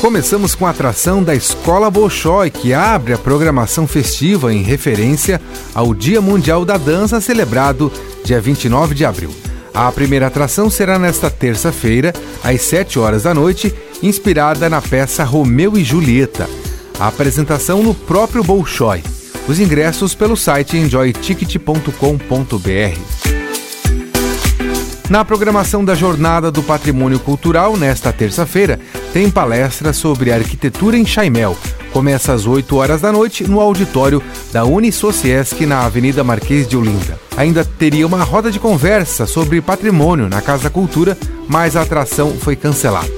Começamos com a atração da Escola Bolshoi, que abre a programação festiva em referência ao Dia Mundial da Dança, celebrado dia 29 de abril. A primeira atração será nesta terça-feira, às 7 horas da noite, inspirada na peça Romeu e Julieta. A apresentação no próprio Bolshoi. Os ingressos pelo site enjoyticket.com.br. Na programação da Jornada do Patrimônio Cultural, nesta terça-feira, tem palestra sobre arquitetura em Chaimel. Começa às 8 horas da noite no auditório da Unisociesc na Avenida Marquês de Olinda. Ainda teria uma roda de conversa sobre patrimônio na Casa Cultura, mas a atração foi cancelada.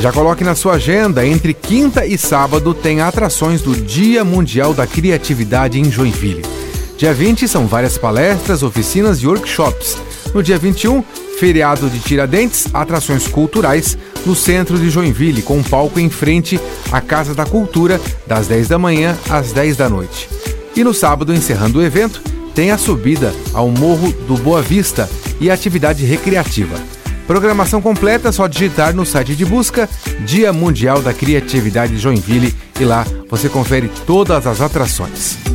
Já coloque na sua agenda, entre quinta e sábado tem atrações do Dia Mundial da Criatividade em Joinville. Dia 20 são várias palestras, oficinas e workshops. No dia 21, feriado de Tiradentes, atrações culturais no centro de Joinville, com um palco em frente à Casa da Cultura, das 10 da manhã às 10 da noite. E no sábado, encerrando o evento, tem a subida ao Morro do Boa Vista e atividade recreativa. Programação completa é só digitar no site de busca Dia Mundial da Criatividade Joinville e lá você confere todas as atrações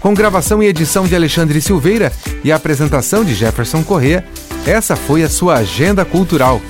com gravação e edição de Alexandre Silveira e apresentação de Jefferson Corrêa, essa foi a sua agenda cultural.